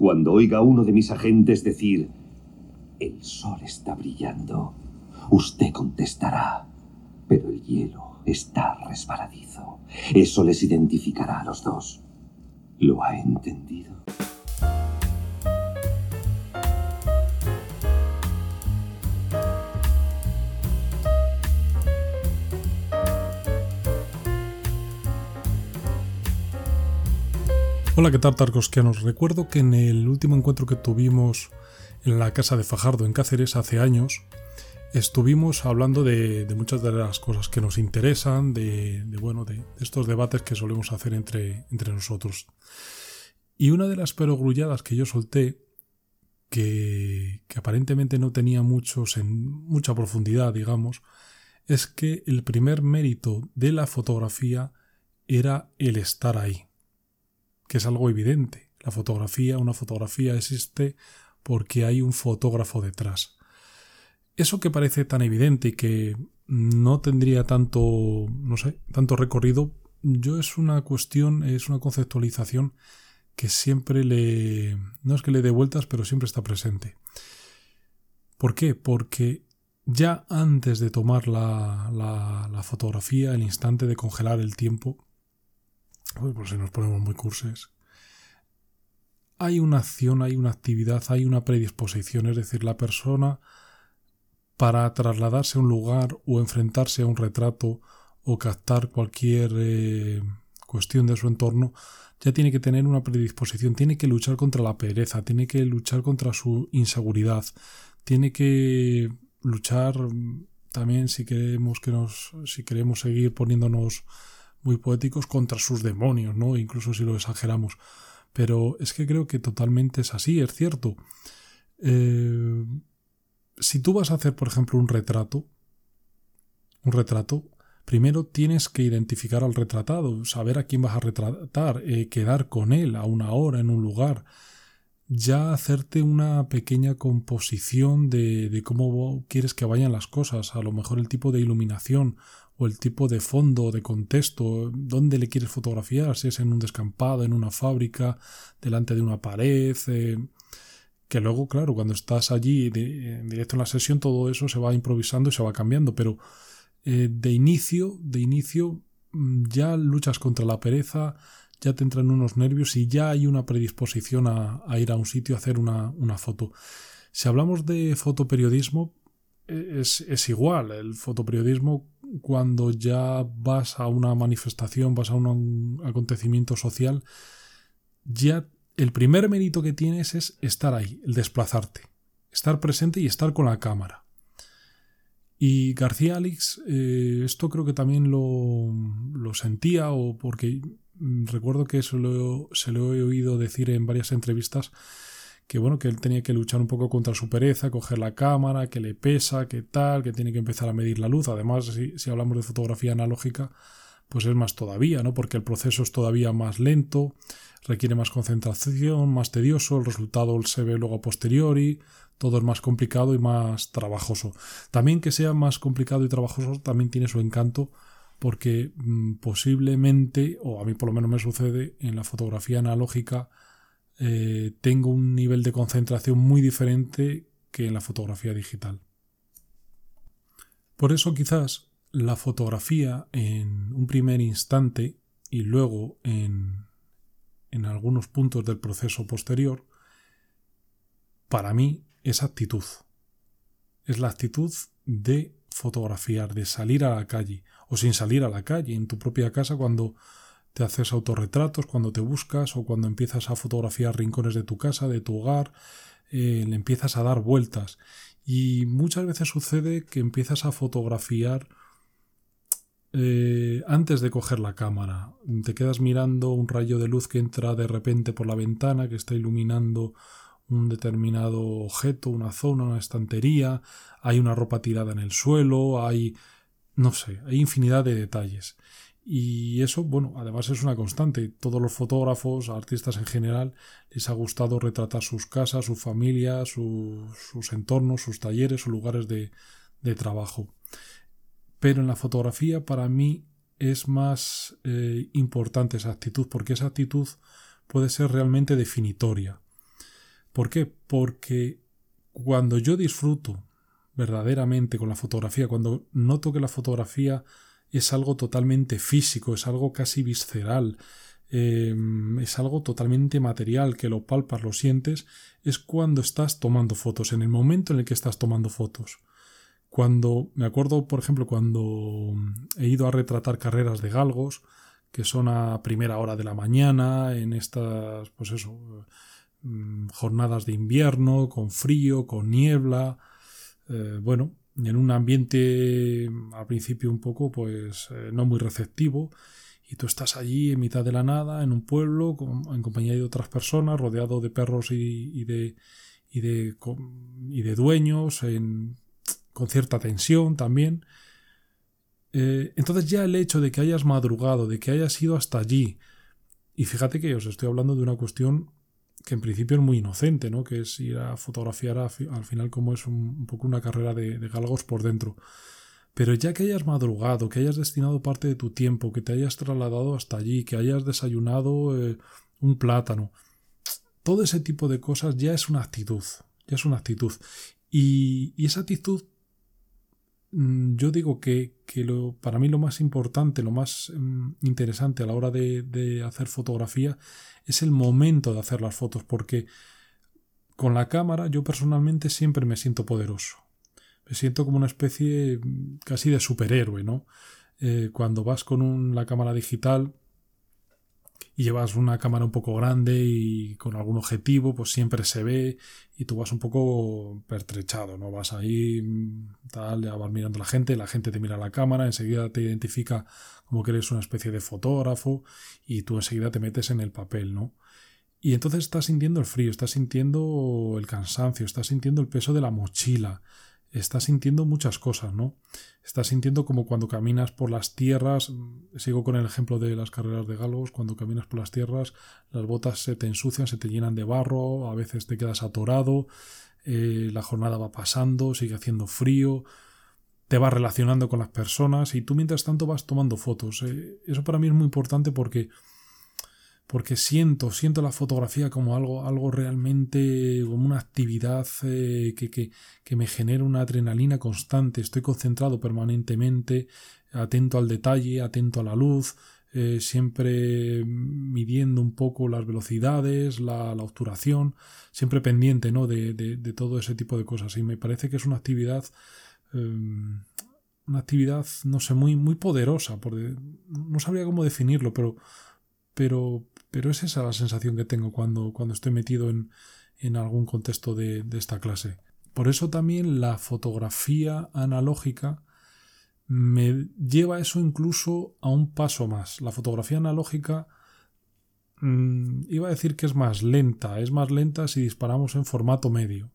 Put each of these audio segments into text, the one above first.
Cuando oiga uno de mis agentes decir, el sol está brillando, usted contestará, pero el hielo está resbaladizo. Eso les identificará a los dos. ¿Lo ha entendido? Hola, ¿qué tal Tarkowskianos? Recuerdo que en el último encuentro que tuvimos en la casa de Fajardo en Cáceres hace años, estuvimos hablando de, muchas de las cosas que nos interesan, de, bueno, de estos debates que solemos hacer entre, entre nosotros. Y una de las perogrulladas que yo solté, que, que aparentemente no tenía muchos en, mucha profundidad, digamos, es que el primer mérito de la fotografía era el estar ahí que es algo evidente. La fotografía, una fotografía existe porque hay un fotógrafo detrás. Eso que parece tan evidente y que no tendría tanto, no sé, tanto recorrido, yo es una cuestión, es una conceptualización que siempre le, no es que le dé vueltas, pero siempre está presente. ¿Por qué? Porque ya antes de tomar la, la, la fotografía, el instante de congelar el tiempo, pues si nos ponemos muy curses. Hay una acción, hay una actividad, hay una predisposición, es decir, la persona para trasladarse a un lugar o enfrentarse a un retrato o captar cualquier eh, cuestión de su entorno, ya tiene que tener una predisposición, tiene que luchar contra la pereza, tiene que luchar contra su inseguridad, tiene que luchar también si queremos que nos si queremos seguir poniéndonos muy poéticos contra sus demonios, ¿no? Incluso si lo exageramos. Pero es que creo que totalmente es así, es cierto. Eh, si tú vas a hacer, por ejemplo, un retrato, un retrato, primero tienes que identificar al retratado, saber a quién vas a retratar, eh, quedar con él a una hora en un lugar, ya hacerte una pequeña composición de, de, cómo quieres que vayan las cosas, a lo mejor el tipo de iluminación o el tipo de fondo, de contexto, dónde le quieres fotografiar, si es en un descampado, en una fábrica, delante de una pared, eh, que luego, claro, cuando estás allí directo en la sesión, todo eso se va improvisando y se va cambiando, pero eh, de inicio, de inicio, mm, ya luchas contra la pereza, ya te entran unos nervios y ya hay una predisposición a, ir a un sitio a hacer una, una foto. Si hablamos de fotoperiodismo, e, es, es, igual. El fotoperiodismo cuando ya vas a una manifestación, vas a un acontecimiento social, ya el primer mérito que tienes es estar ahí, el desplazarte, estar presente y estar con la cámara. Y García Alix, eh, esto creo que también lo, lo, sentía, o porque recuerdo que se se lo he oído decir en varias entrevistas, que bueno, que él tenía que luchar un poco contra su pereza, coger la cámara, que le pesa, que tal, que tiene que empezar a medir la luz. Además, si, si hablamos de fotografía analógica, pues es más todavía, ¿no? Porque el proceso es todavía más lento, requiere más concentración, más tedioso, el resultado se ve luego a posteriori, todo es más complicado y más trabajoso. También que sea más complicado y trabajoso también tiene su encanto porque mm, posiblemente, o a mí por lo menos me sucede, en la fotografía analógica eh, tengo un nivel de concentración muy diferente que en la fotografía digital. Por eso quizás la fotografía en un primer instante y luego en, en algunos puntos del proceso posterior, para mí es actitud. Es la actitud de fotografiar, de salir a la calle o sin salir a la calle, en tu propia casa cuando te haces autorretratos cuando te buscas o cuando empiezas a fotografiar rincones de tu casa, de tu hogar, eh, le empiezas a dar vueltas. Y muchas veces sucede que empiezas a fotografiar eh, antes de coger la cámara. Te quedas mirando un rayo de luz que entra de repente por la ventana, que está iluminando un determinado objeto, una zona, una estantería, hay una ropa tirada en el suelo, hay... no sé, hay infinidad de detalles. Y eso, bueno, además es una constante. Todos los fotógrafos, artistas en general, les ha gustado retratar sus casas, su familia, sus entornos, sus talleres, sus lugares de, trabajo. Pero en la fotografía, para mí, es más eh, importante esa actitud, porque esa actitud puede ser realmente definitoria. ¿Por qué? Porque cuando yo disfruto verdaderamente con la fotografía, cuando noto que la fotografía es algo totalmente físico, es algo casi visceral, em, es algo totalmente material, que lo palpas, lo sientes, es cuando estás tomando fotos, en el momento en el que estás tomando fotos. Cuando, me acuerdo, por ejemplo, cuando he ido a retratar carreras de galgos, que son a primera hora de la mañana, en estas, pues eso, mm, jornadas de invierno, con frío, con niebla, eh, bueno, en un ambiente al principio un poco, pues eh, no muy receptivo, y tú estás allí en mitad de la nada, en un pueblo, en compañía de otras personas, rodeado de perros y, de, y de, y de dueños, en, con cierta tensión también. Eh, entonces ya el hecho de que hayas madrugado, de que hayas ido hasta allí, y fíjate que os estoy hablando de una cuestión que en principio es muy inocente, ¿no? Que es ir a fotografiar al final como es un, poco una carrera de, galgos por dentro. Pero ya que hayas madrugado, que hayas destinado parte de tu tiempo, que te hayas trasladado hasta allí, que hayas desayunado eh, un plátano, todo ese tipo de cosas ya es una actitud, ya es una actitud. Y, esa actitud yo digo que, lo, para mí lo más importante, lo más mm, interesante a la hora de, hacer fotografía es el momento de hacer las fotos, porque con la cámara yo personalmente siempre me siento poderoso. Me siento como una especie mm, casi de superhéroe, ¿no? Eh, cuando vas con la cámara digital, y llevas una cámara un poco grande y con algún objetivo, pues siempre se ve y tú vas un poco pertrechado, ¿no? Vas ahí, tal, ya vas mirando a la gente, la gente te mira a la cámara, enseguida te identifica como que eres una especie de fotógrafo y tú enseguida te metes en el papel, ¿no? Y entonces estás sintiendo el frío, estás sintiendo el cansancio, estás sintiendo el peso de la mochila, estás sintiendo muchas cosas, ¿no? Estás sintiendo como cuando caminas por las tierras, sigo con el ejemplo de las carreras de galgos, cuando caminas por las tierras, las botas se te ensucian, se te llenan de barro, a veces te quedas atorado, eh, la jornada va pasando, sigue haciendo frío, te vas relacionando con las personas y tú mientras tanto vas tomando fotos. Eh, eso para mí es muy importante porque porque siento, siento la fotografía como algo, algo realmente, como una actividad eh, que, que, me genera una adrenalina constante, estoy concentrado permanentemente, atento al detalle, atento a la luz, eh, siempre midiendo un poco las velocidades, la, obturación, siempre pendiente ¿no? de, de, todo ese tipo de cosas. Y me parece que es una actividad, em, una actividad, no sé, muy, muy poderosa, no sabría cómo definirlo, pero pero, pero es esa la sensación que tengo cuando, cuando estoy metido en, en algún contexto de, esta clase. Por eso también la fotografía analógica me lleva eso incluso a un paso más. La fotografía analógica mmm, iba a decir que es más lenta, es más lenta si disparamos en formato medio.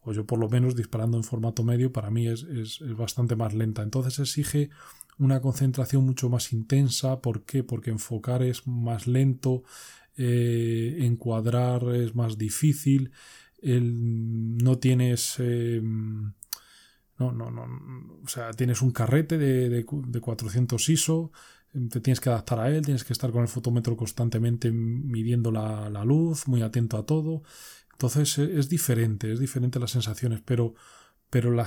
O yo por lo menos disparando en formato medio para mí es, es, es bastante más lenta. Entonces exige una concentración mucho más intensa. ¿Por qué? Porque enfocar es más lento, eh, encuadrar es más difícil, no tienes... Eh, no, no, no, o sea, tienes un carrete de, de, 400 ISO, te tienes que adaptar a él, tienes que estar con el fotómetro constantemente midiendo la, la luz, muy atento a todo. Entonces e, es diferente, es diferente las sensaciones, pero, pero la,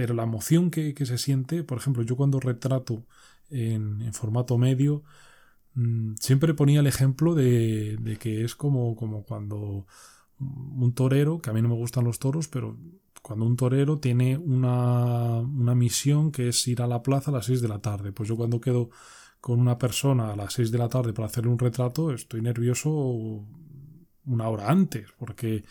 pero la emoción que, se siente, por ejemplo, yo cuando retrato en, formato medio, mm, siempre ponía el ejemplo de, que es como, como cuando un torero, que a mí no me gustan los toros, pero cuando un torero tiene una, una, misión que es ir a la plaza a las 6 de la tarde. Pues yo cuando quedo con una persona a las 6 de la tarde para hacerle un retrato, estoy nervioso una hora antes, porque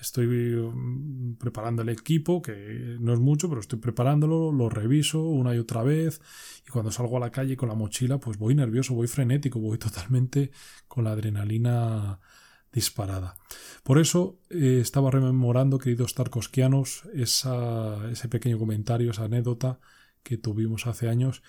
estoy mm, preparando el equipo, que no es mucho, pero estoy preparándolo, lo reviso una y otra vez y cuando salgo a la calle con la mochila, pues voy nervioso, voy frenético, voy totalmente con la adrenalina disparada. Por eso eh, estaba rememorando, queridos tarcosquianos, esa, ese pequeño comentario, esa anécdota que tuvimos hace años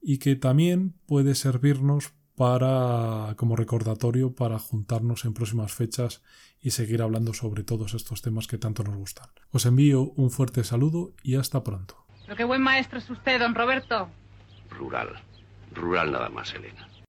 y que también puede servirnos para como recordatorio para juntarnos en próximas fechas y seguir hablando sobre todos estos temas que tanto nos gustan. Os envío un fuerte saludo y hasta pronto. Pero qué buen maestro es usted, don Roberto. Rural. Rural nada más, Elena.